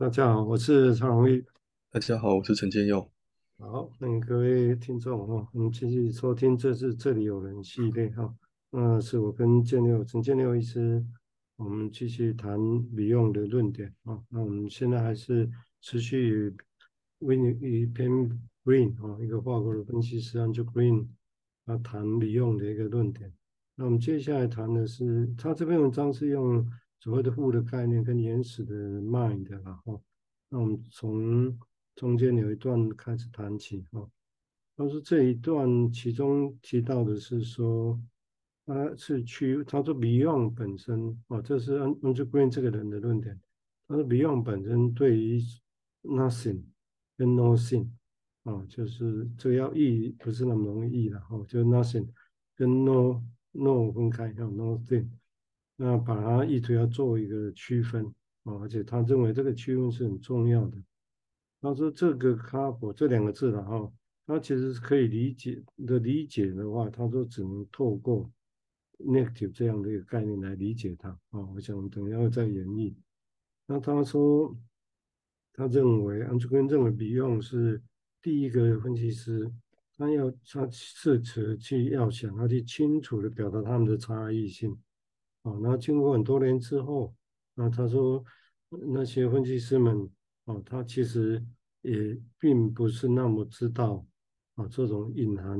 大家好，我是曹荣玉。大家好，我是陈建佑。好，那各位听众哈，我们继续收听这次这里有人系列哈。那是我跟建六陈建六医师，我们继续谈 Beyond 的论点啊。那我们现在还是持续与 William Green 啊，一个法国的分析师 Andrew Green 啊谈 Beyond 的一个论点。那我们接下来谈的是，他这篇文章是用。所谓的物的概念跟原始的 Mind，然后，那我们从中间有一段开始谈起哈。他说这一段其中提到的是说，他是去他说 Beyond 本身哦，这是 Andrew Green 这个人的论点。他说 Beyond 本身对于 Nothing 跟 Nothing 啊，就是这要译不是那么容易译的哈，就 Nothing 跟 No No 分开哈，Nothing。那把它意图要做一个区分啊，而且他认为这个区分是很重要的。他说这个哈佛这两个字了哈，他其实是可以理解的理解的话，他说只能透过 negative 这样的一个概念来理解它啊。我想等一下再演绎。那他说他认为 Andrew Green 认为比昂是第一个分析师，他要他试着去要想要去清楚的表达他们的差异性。啊，那经过很多年之后，那他说那些分析师们，啊，他其实也并不是那么知道啊，这种隐含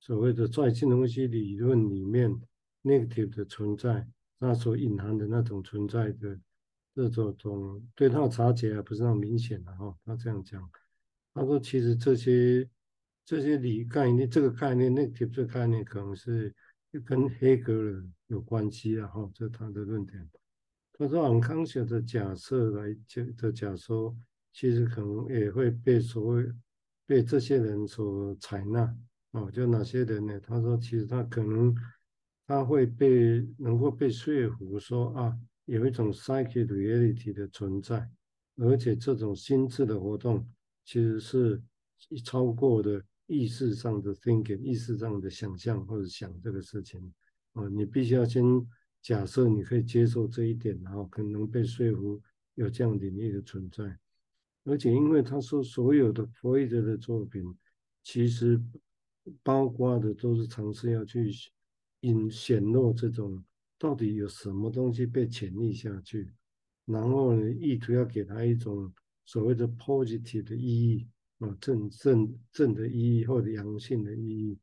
所谓的在金融分析理论里面 negative 的存在，那所隐含的那种存在的这种种对他的察觉还不是那么明显的哈。他这样讲，他说其实这些这些理概念，这个概念 negative 这个概念可能是。就跟黑格尔有关系啊，哈，这他的论点。他说，unconscious 的假设来讲的假说，其实可能也会被所谓被这些人所采纳啊。就哪些人呢？他说，其实他可能他会被能够被说服说啊，有一种 psychic reality 的存在，而且这种心智的活动其实是超过的。意识上的 thinking，意识上的想象或者想这个事情，啊，你必须要先假设你可以接受这一点，然后可能被说服有这样领域的存在。而且因为他说所有的弗洛伊德的作品，其实包括的都是尝试要去引显露这种到底有什么东西被潜匿下去，然后呢，意图要给他一种所谓的 positive 的意义。啊，正正正的意义或者阳性的意义，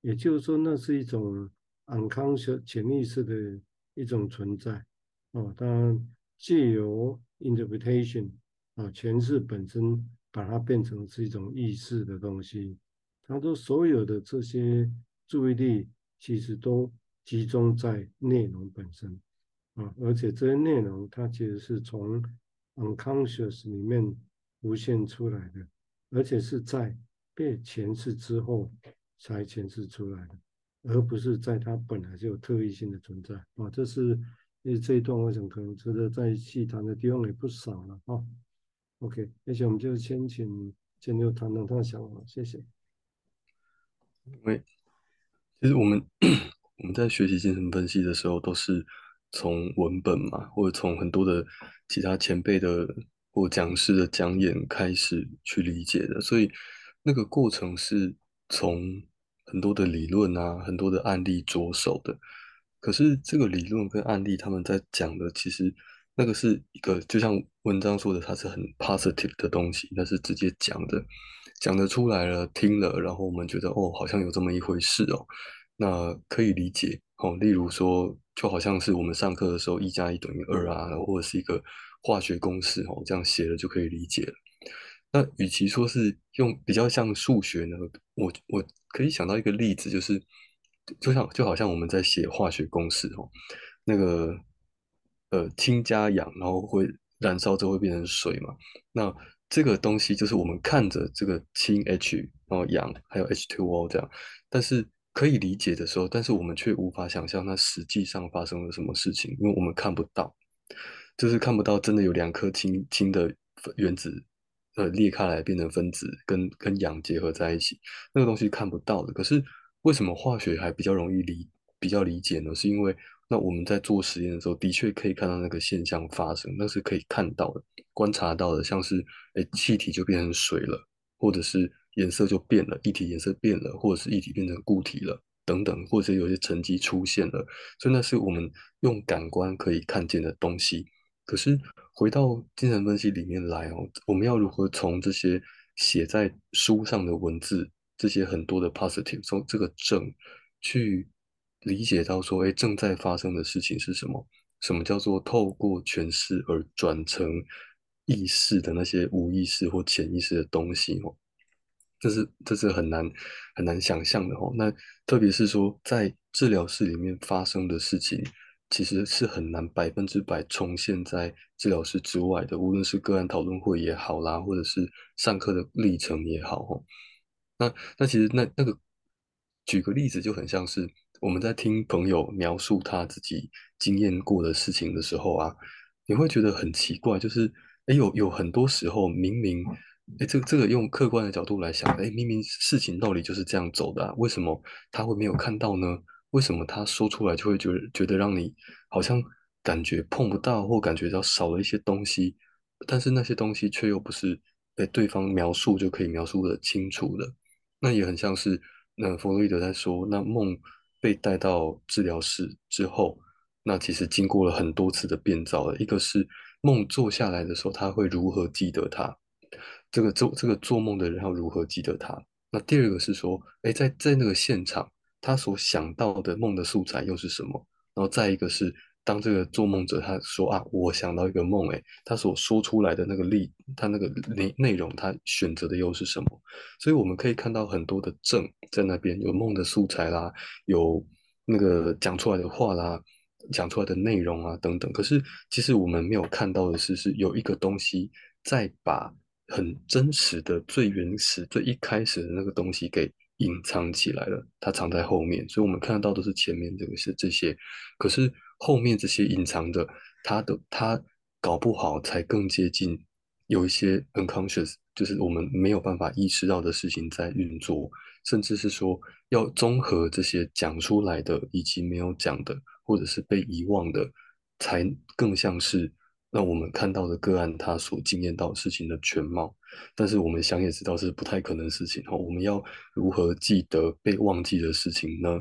也就是说，那是一种 unconscious 潜意识的一种存在。哦，当然借由 interpretation 啊，诠释本身把它变成是一种意识的东西。他说，所有的这些注意力其实都集中在内容本身啊，而且这些内容它其实是从 unconscious 里面浮现出来的。而且是在被诠释之后才诠释出来的，而不是在它本来就有特异性的存在啊。这是因为这一段，我想可能值得再细谈的地方也不少了啊。OK，而且我们就先请建佑谈谈他的想法，谢谢。因为，其实我们我们在学习精神分析的时候，都是从文本嘛，或者从很多的其他前辈的。或讲师的讲演开始去理解的，所以那个过程是从很多的理论啊、很多的案例着手的。可是这个理论跟案例他们在讲的，其实那个是一个，就像文章说的，它是很 positive 的东西，那是直接讲的，讲得出来了，听了，然后我们觉得哦，好像有这么一回事哦，那可以理解哦。例如说，就好像是我们上课的时候，一加一等于二啊，或者是一个。化学公式哦，这样写了就可以理解了。那与其说是用比较像数学呢，我我可以想到一个例子，就是就像就好像我们在写化学公式哦，那个呃氢加氧，然后会燃烧之后会变成水嘛。那这个东西就是我们看着这个氢 H，然后氧还有 H2O 这样，但是可以理解的时候，但是我们却无法想象它实际上发生了什么事情，因为我们看不到。就是看不到真的有两颗氢氢的原子，呃，裂开来变成分子，跟跟氧结合在一起，那个东西看不到的。可是为什么化学还比较容易理比较理解呢？是因为那我们在做实验的时候，的确可以看到那个现象发生，那是可以看到的，观察到的，像是哎气体就变成水了，或者是颜色就变了，液体颜色变了，或者是液体变成固体了等等，或者有些沉积出现了，所以那是我们用感官可以看见的东西。可是回到精神分析里面来哦，我们要如何从这些写在书上的文字，这些很多的 positive，从这个正去理解到说，哎，正在发生的事情是什么？什么叫做透过诠释而转成意识的那些无意识或潜意识的东西？哦，这是这是很难很难想象的哦。那特别是说，在治疗室里面发生的事情，其实是很难百分之百重现在治疗室之外的。无论是个案讨论会也好啦，或者是上课的历程也好，哦，那那其实那那个举个例子就很像是。我们在听朋友描述他自己经验过的事情的时候啊，你会觉得很奇怪，就是诶有有很多时候明明诶这个这个用客观的角度来想，诶明明事情道理就是这样走的啊，为什么他会没有看到呢？为什么他说出来就会觉得觉得让你好像感觉碰不到，或感觉到少了一些东西，但是那些东西却又不是被对方描述就可以描述的清楚的，那也很像是那弗洛伊德在说那梦。被带到治疗室之后，那其实经过了很多次的变造了。一个是梦做下来的时候，他会如何记得他？这个做这个做梦的人要如何记得他？那第二个是说，哎，在在那个现场，他所想到的梦的素材又是什么？然后再一个是。当这个做梦者他说啊，我想到一个梦，诶，他所说出来的那个例，他那个内内容，他选择的又是什么？所以我们可以看到很多的证在那边，有梦的素材啦，有那个讲出来的话啦，讲出来的内容啊等等。可是其实我们没有看到的是，是有一个东西在把很真实的、最原始、最一开始的那个东西给隐藏起来了，它藏在后面，所以我们看到都是前面这个是这些，可是。后面这些隐藏的，他的他搞不好才更接近有一些 unconscious，就是我们没有办法意识到的事情在运作，甚至是说要综合这些讲出来的以及没有讲的，或者是被遗忘的，才更像是那我们看到的个案他所经验到事情的全貌。但是我们想也知道是不太可能的事情哈，我们要如何记得被忘记的事情呢？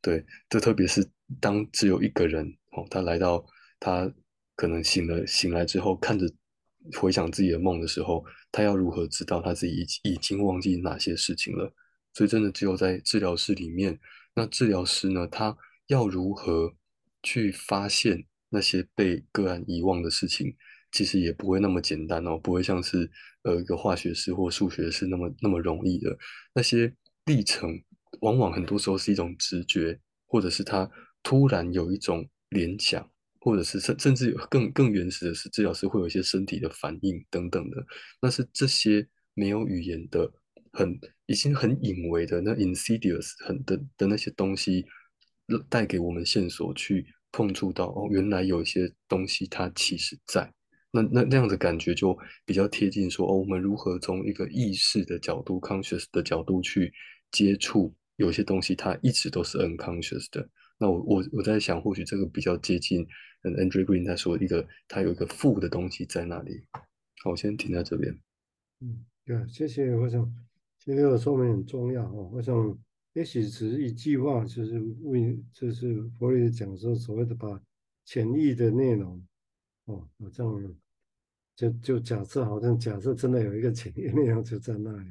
对，这特别是当只有一个人哦，他来到他可能醒了，醒来之后看着回想自己的梦的时候，他要如何知道他自己已已经忘记哪些事情了？所以真的只有在治疗室里面，那治疗师呢，他要如何去发现那些被个案遗忘的事情？其实也不会那么简单哦，不会像是呃一个化学式或数学式那么那么容易的那些历程。往往很多时候是一种直觉，或者是他突然有一种联想，或者是甚甚至更更原始的是，治疗师会有一些身体的反应等等的。那是这些没有语言的、很已经很隐微的那 insidious 很的的那些东西，带给我们线索去碰触到哦，原来有一些东西它其实在。那那那样的感觉就比较贴近说哦，我们如何从一个意识的角度 conscious 的角度去接触。有些东西它一直都是 unconscious 的，那我我我在想，或许这个比较接近，嗯 Andrew Green 他说一个，他有一个负的东西在那里。好，我先停在这边。嗯，对，谢谢。我想今天的说明很重要哦。我想也许只是一句话，就是为就是佛理讲说所谓的把潜意的内容哦，好像就就假设好像假设真的有一个潜意内容就在那里，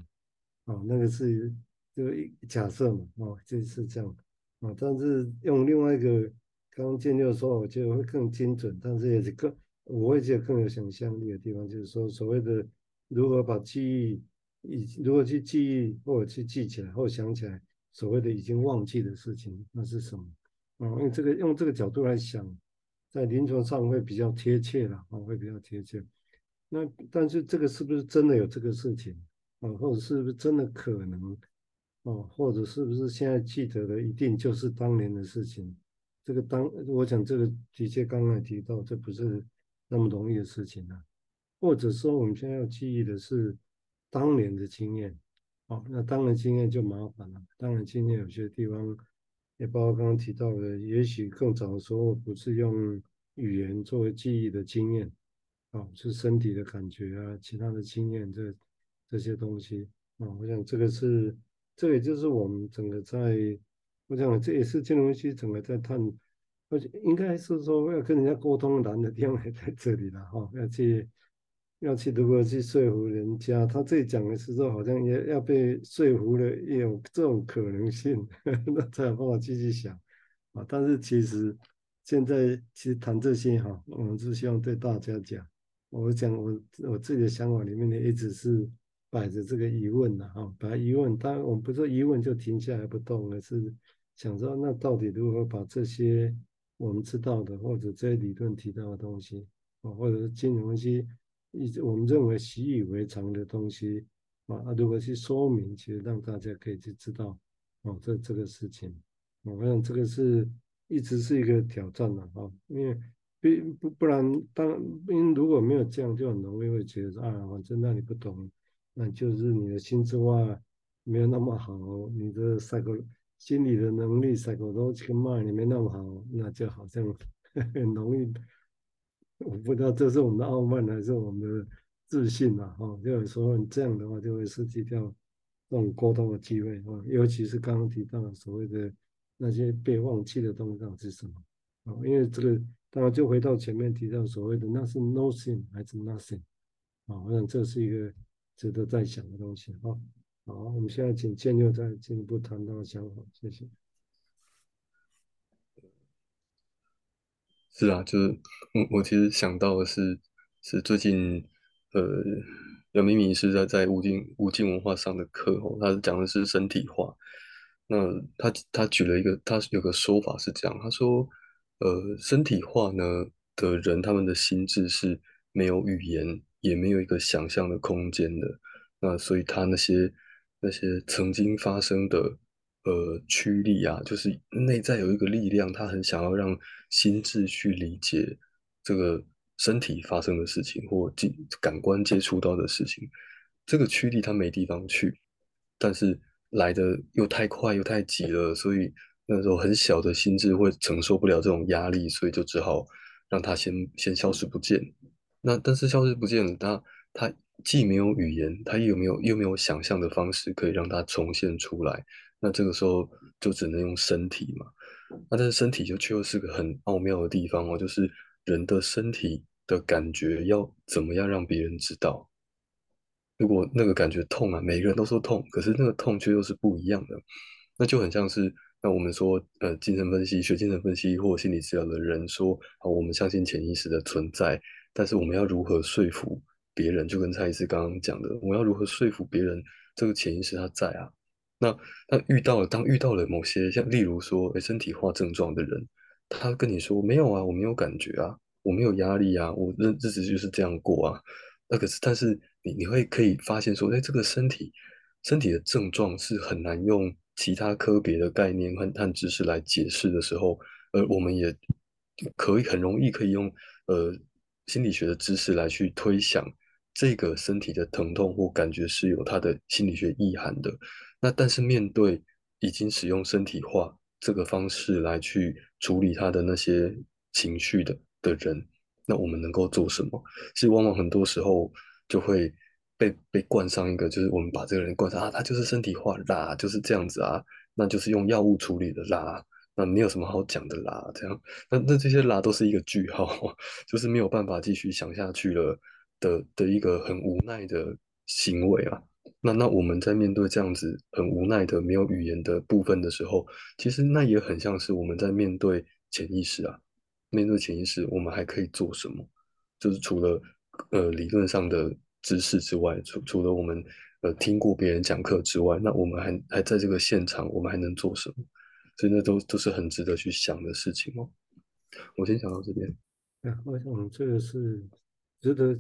哦，那个是。就一假设嘛，哦，就是这样，啊，但是用另外一个刚刚建六说，我觉得会更精准，但是也是更我会觉得更有想象力的地方，就是说所谓的如何把记忆，以如何去记忆或者去记起来或想起来，所谓的已经忘记的事情，那是什么？啊，用这个用这个角度来想，在临床上会比较贴切了，啊，会比较贴切。那但是这个是不是真的有这个事情？啊，或者是不是真的可能？哦，或者是不是现在记得的一定就是当年的事情？这个当我想这个的确刚才提到，这不是那么容易的事情啊。或者说我们现在要记忆的是当年的经验，哦，那当然经验就麻烦了。当然经验有些地方，也包括刚刚提到的，也许更早的时候不是用语言作为记忆的经验，哦，是身体的感觉啊，其他的经验这这些东西啊，我想这个是，这也就是我们整个在，我想这也是金融系整个在探，而且应该是说要跟人家沟通难的地方也 在这里了哈、哦，要去要去如何去说服人家，他这里讲的是说好像也要被说服了，也有这种可能性，那才有办法继续想啊，但是其实现在其实谈这些哈，我们是希望对大家讲。我讲我我自己的想法里面呢，一直是摆着这个疑问的哈，把疑问，当然我们不说疑问就停下来不动，而是想说那到底如何把这些我们知道的或者这些理论提到的东西啊，或者是金融分析一直我们认为习以为常的东西啊，如何去说明，其实让大家可以去知道哦，这这个事情，我想这个是一直是一个挑战的哈，因为。不不不然，当因为如果没有这样，就很容易会觉得啊，反正那你不懂，那就是你的心智化没有那么好，你的赛格心理的能力 psychological mind 没那么好，那就好像 很容易。我不知道这是我们的傲慢还是我们的自信啊？哈，就有时候你这样的话，就会失去掉这种沟通的机会啊。尤其是刚刚提到的所谓的那些被忘记的东西到底是什么啊？因为这个。当然，就回到前面提到所谓的那是 nothing 还是 nothing 啊？我想这是一个值得再想的东西啊。好，我们现在请建六再进一步谈到想法，谢谢。是啊，就是我我其实想到的是，是最近呃，杨明明是在在无尽无尽文化上的课哦，他讲的是身体化。那他他举了一个，他有个说法是这样，他说。呃，身体化呢的人，他们的心智是没有语言，也没有一个想象的空间的。那所以他那些那些曾经发生的呃驱力啊，就是内在有一个力量，他很想要让心智去理解这个身体发生的事情，或感感官接触到的事情。这个驱力他没地方去，但是来的又太快又太急了，所以。那时候很小的心智会承受不了这种压力，所以就只好让它先先消失不见。那但是消失不见了，它它既没有语言，它又没有又没有想象的方式可以让它重现出来。那这个时候就只能用身体嘛。那但是身体就却又是个很奥妙的地方哦，就是人的身体的感觉要怎么样让别人知道？如果那个感觉痛啊，每个人都说痛，可是那个痛却又是不一样的，那就很像是。那我们说，呃，精神分析学精神分析或心理治疗的人说，好，我们相信潜意识的存在，但是我们要如何说服别人？就跟蔡医师刚刚讲的，我要如何说服别人这个潜意识它在啊？那那遇到了，当遇到了某些像例如说，诶，身体化症状的人，他跟你说没有啊，我没有感觉啊，我没有压力啊，我日日子就是这样过啊。那可是，但是你你会可以发现说，诶，这个身体身体的症状是很难用。其他科别的概念和和知识来解释的时候，呃，我们也可以很容易可以用呃心理学的知识来去推想这个身体的疼痛或感觉是有它的心理学意涵的。那但是面对已经使用身体化这个方式来去处理他的那些情绪的的人，那我们能够做什么？其实往往很多时候就会。被被冠上一个，就是我们把这个人冠上啊，他就是身体化啦，就是这样子啊，那就是用药物处理的啦，那没有什么好讲的啦，这样，那那这些啦都是一个句号，就是没有办法继续想下去了的的一个很无奈的行为啊。那那我们在面对这样子很无奈的没有语言的部分的时候，其实那也很像是我们在面对潜意识啊，面对潜意识，我们还可以做什么？就是除了呃理论上的。知识之外，除除了我们呃听过别人讲课之外，那我们还还在这个现场，我们还能做什么？所以那都都是很值得去想的事情哦。我先讲到这边。啊，我想这个是值得。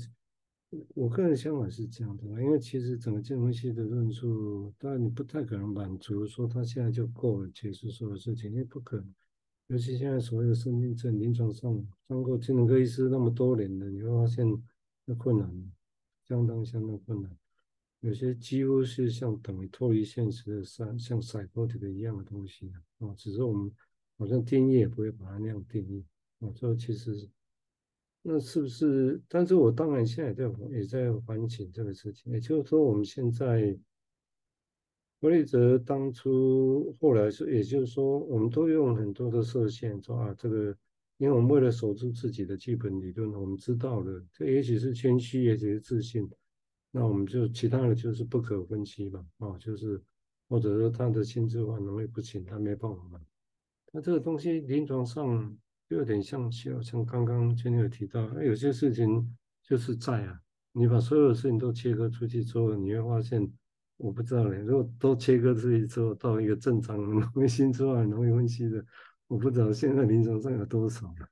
我个人想法是这样的，因为其实整个金融系的论述，当然你不太可能满足说他现在就够了解释所有事情，因为不可能。尤其现在所谓的身心症临床上当过精神科医师那么多年了，你会发现那困难。相当相当困难，有些几乎是像等于脱离现实的像像赛博体的一样的东西啊，只是我们好像定义也不会把它那样定义啊，这其实那是不是？但是我当然现在也在也在反省这个事情，也就是说，我们现在弗雷泽当初后来是，也就是说，我们都用很多的设限说啊，这个，因为我们为了守住自己的基本理论，我们知道了，这也许是谦虚，也许是自信，那我们就其他的就是不可分析嘛，啊，就是或者说他的心智化能力不行，他没办法。那这个东西临床上。就有点像，像像刚刚今天有提到，有些事情就是在啊，你把所有的事情都切割出去之后，你会发现，我不知道嘞，如果都切割出去之后，到一个正常的、容易心智化、容易分析的，我不知道现在临床上有多少了。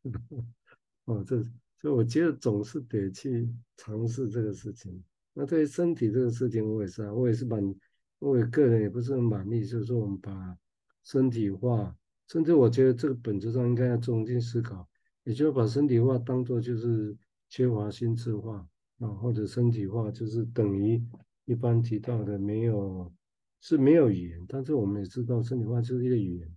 哦，这所以我觉得总是得去尝试这个事情。那对于身体这个事情，我也是啊，我也是蛮，我也个人也不是很满意，就是说我们把身体化。甚至我觉得这个本质上应该要重新思考，也就是把身体化当做就是缺乏心智化啊，或者身体化就是等于一般提到的没有是没有语言，但是我们也知道身体化就是一个语言。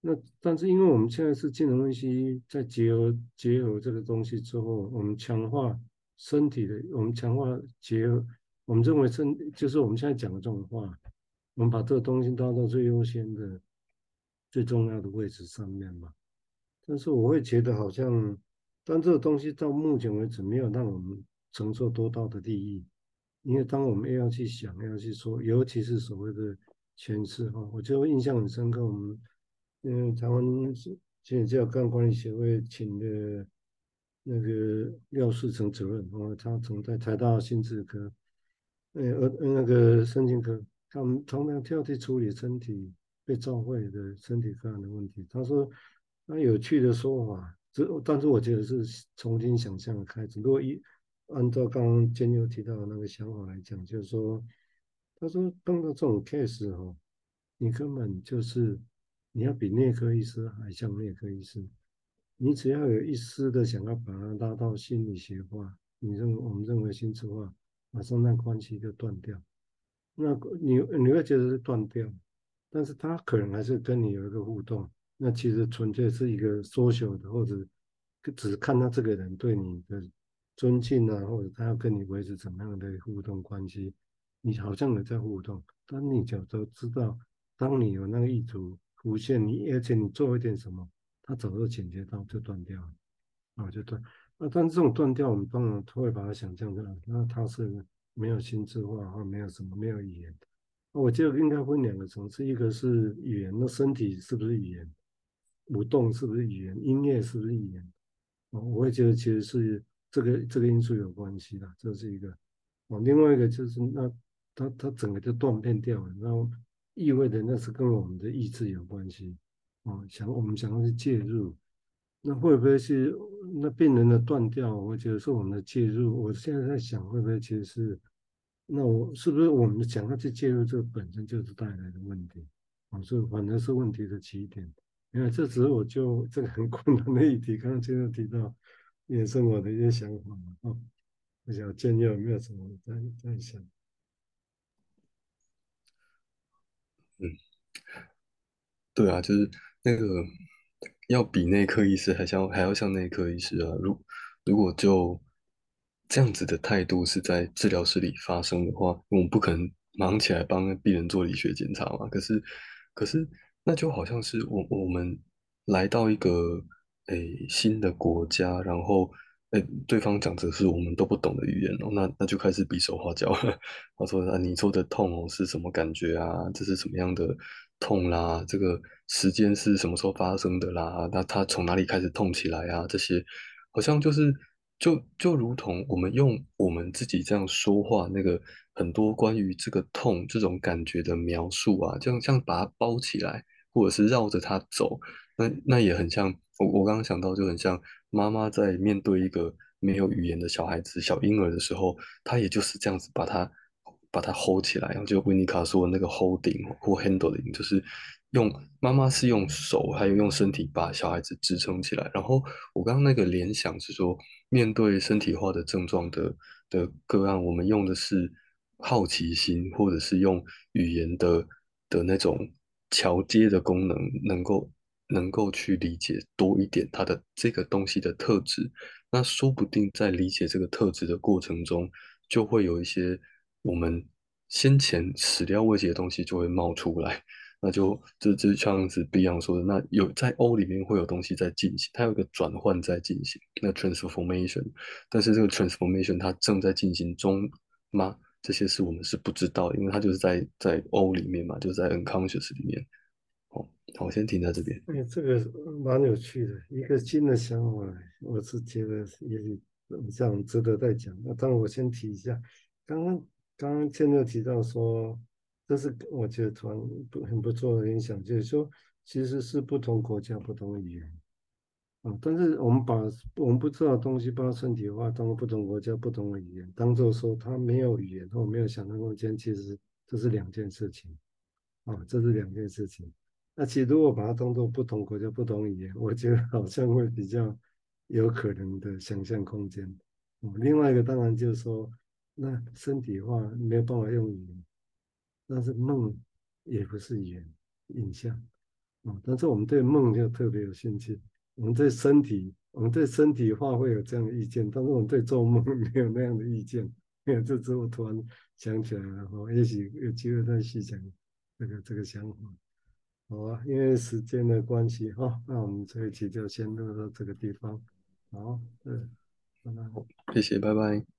那但是因为我们现在是金融分析，在结合结合这个东西之后，我们强化身体的，我们强化结合，我们认为身就是我们现在讲的这种话，我们把这个东西当做最优先的。最重要的位置上面嘛，但是我会觉得好像，当这个东西到目前为止没有让我们承受多大的利益，因为当我们又要去想，要去说，尤其是所谓的诠释哈，我就印象很深刻。我们嗯，台湾心理治疗个案管理协会请的那个廖世成主任，哦，他曾在台大心智科，呃呃那个神经科，他们同样跳去处理身体。被召会的身体个案的问题，他说那有趣的说法，这但是我觉得是重新想象的开始。如果一按照刚刚坚牛提到的那个想法来讲，就是说，他说碰到这种 case 哦，你根本就是你要比内科医师还像内科医师，你只要有一丝的想要把它拉到心理学化，你认为我们认为心智化，马上那关系就断掉，那你你会觉得是断掉。但是他可能还是跟你有一个互动，那其实纯粹是一个 social 的，或者只看他这个人对你的尊敬啊，或者他要跟你维持怎么样的互动关系，你好像有在互动，但你就都知道，当你有那个意图浮现，你而且你做一点什么，他早就警觉到就断掉了，啊就断，那但这种断掉，我们当然会把它想象成，那他是没有心智化或没有什么没有语言。我觉得应该分两个层次，一个是语言，那身体是不是语言？舞动是不是语言？音乐是不是语言？哦，我会觉得其实是这个这个因素有关系的，这是一个。哦，另外一个就是那它它整个就断片掉了，那意味着那是跟我们的意志有关系。哦，想我们想要去介入，那会不会是那病人的断掉？我觉得是我们的介入。我现在在想，会不会其实是。那我是不是我们想要去介入这个本身就是带来的问题？啊，这反正是问题的起点。因为这只是我就这个很困难的议题，刚刚前面提到也是我的一些想法嘛。啊，我想建议有没有什么在在想？嗯，对啊，就是那个要比内科医师还像还要像内科医师啊。如如果就这样子的态度是在治疗室里发生的话，我们不可能忙起来帮病人做理学检查嘛。可是，可是那就好像是我我们来到一个诶新的国家，然后诶对方讲的是我们都不懂的语言哦，那那就开始比手画脚了。他说啊，你做的痛哦是什么感觉啊？这是什么样的痛啦？这个时间是什么时候发生的啦？那他从哪里开始痛起来啊？这些好像就是。就就如同我们用我们自己这样说话，那个很多关于这个痛这种感觉的描述啊，这样这样把它包起来，或者是绕着它走，那那也很像我我刚刚想到就很像妈妈在面对一个没有语言的小孩子小婴儿的时候，她也就是这样子把它把它 hold 起来，然后就维尼卡说的那个 holding 或 handling 就是。用妈妈是用手，还有用身体把小孩子支撑起来。然后我刚刚那个联想是说，面对身体化的症状的的个案，我们用的是好奇心，或者是用语言的的那种桥接的功能，能够能够去理解多一点它的这个东西的特质，那说不定在理解这个特质的过程中，就会有一些我们先前始料未及的东西就会冒出来。那就这这像是 Beyond 说的，那有在 O 里面会有东西在进行，它有一个转换在进行，那 transformation，但是这个 transformation 它正在进行中吗？这些是我们是不知道，因为它就是在在 O 里面嘛，就是在 unconscious 里面。好，好，我先停在这边。哎，这个蛮有趣的，一个新的想法，我是觉得也许这样值得再讲。那当然我先提一下，刚刚刚刚建六提到说。这是我觉得突然不很不错的影响，就是说，其实是不同国家不同语言啊，但是我们把我们不知道的东西把它身体化，当不同国家不同的语言，当做说它没有语言或没有想象空间，其实这是两件事情啊，这是两件事情。那其实如果把它当做不同国家不同语言，我觉得好像会比较有可能的想象空间。另外一个当然就是说，那身体化没有办法用语言。但是梦也不是语言影像啊，但是我们对梦就特别有兴趣。我们对身体，我们对身体化会有这样的意见，但是我们对做梦 没有那样的意见。没有，这之后突然想起来了哈，也许有机会再细讲这个这个想法。好啊，因为时间的关系哈，那我们这一期就先录到这个地方。好，嗯，拜拜。谢谢，拜拜。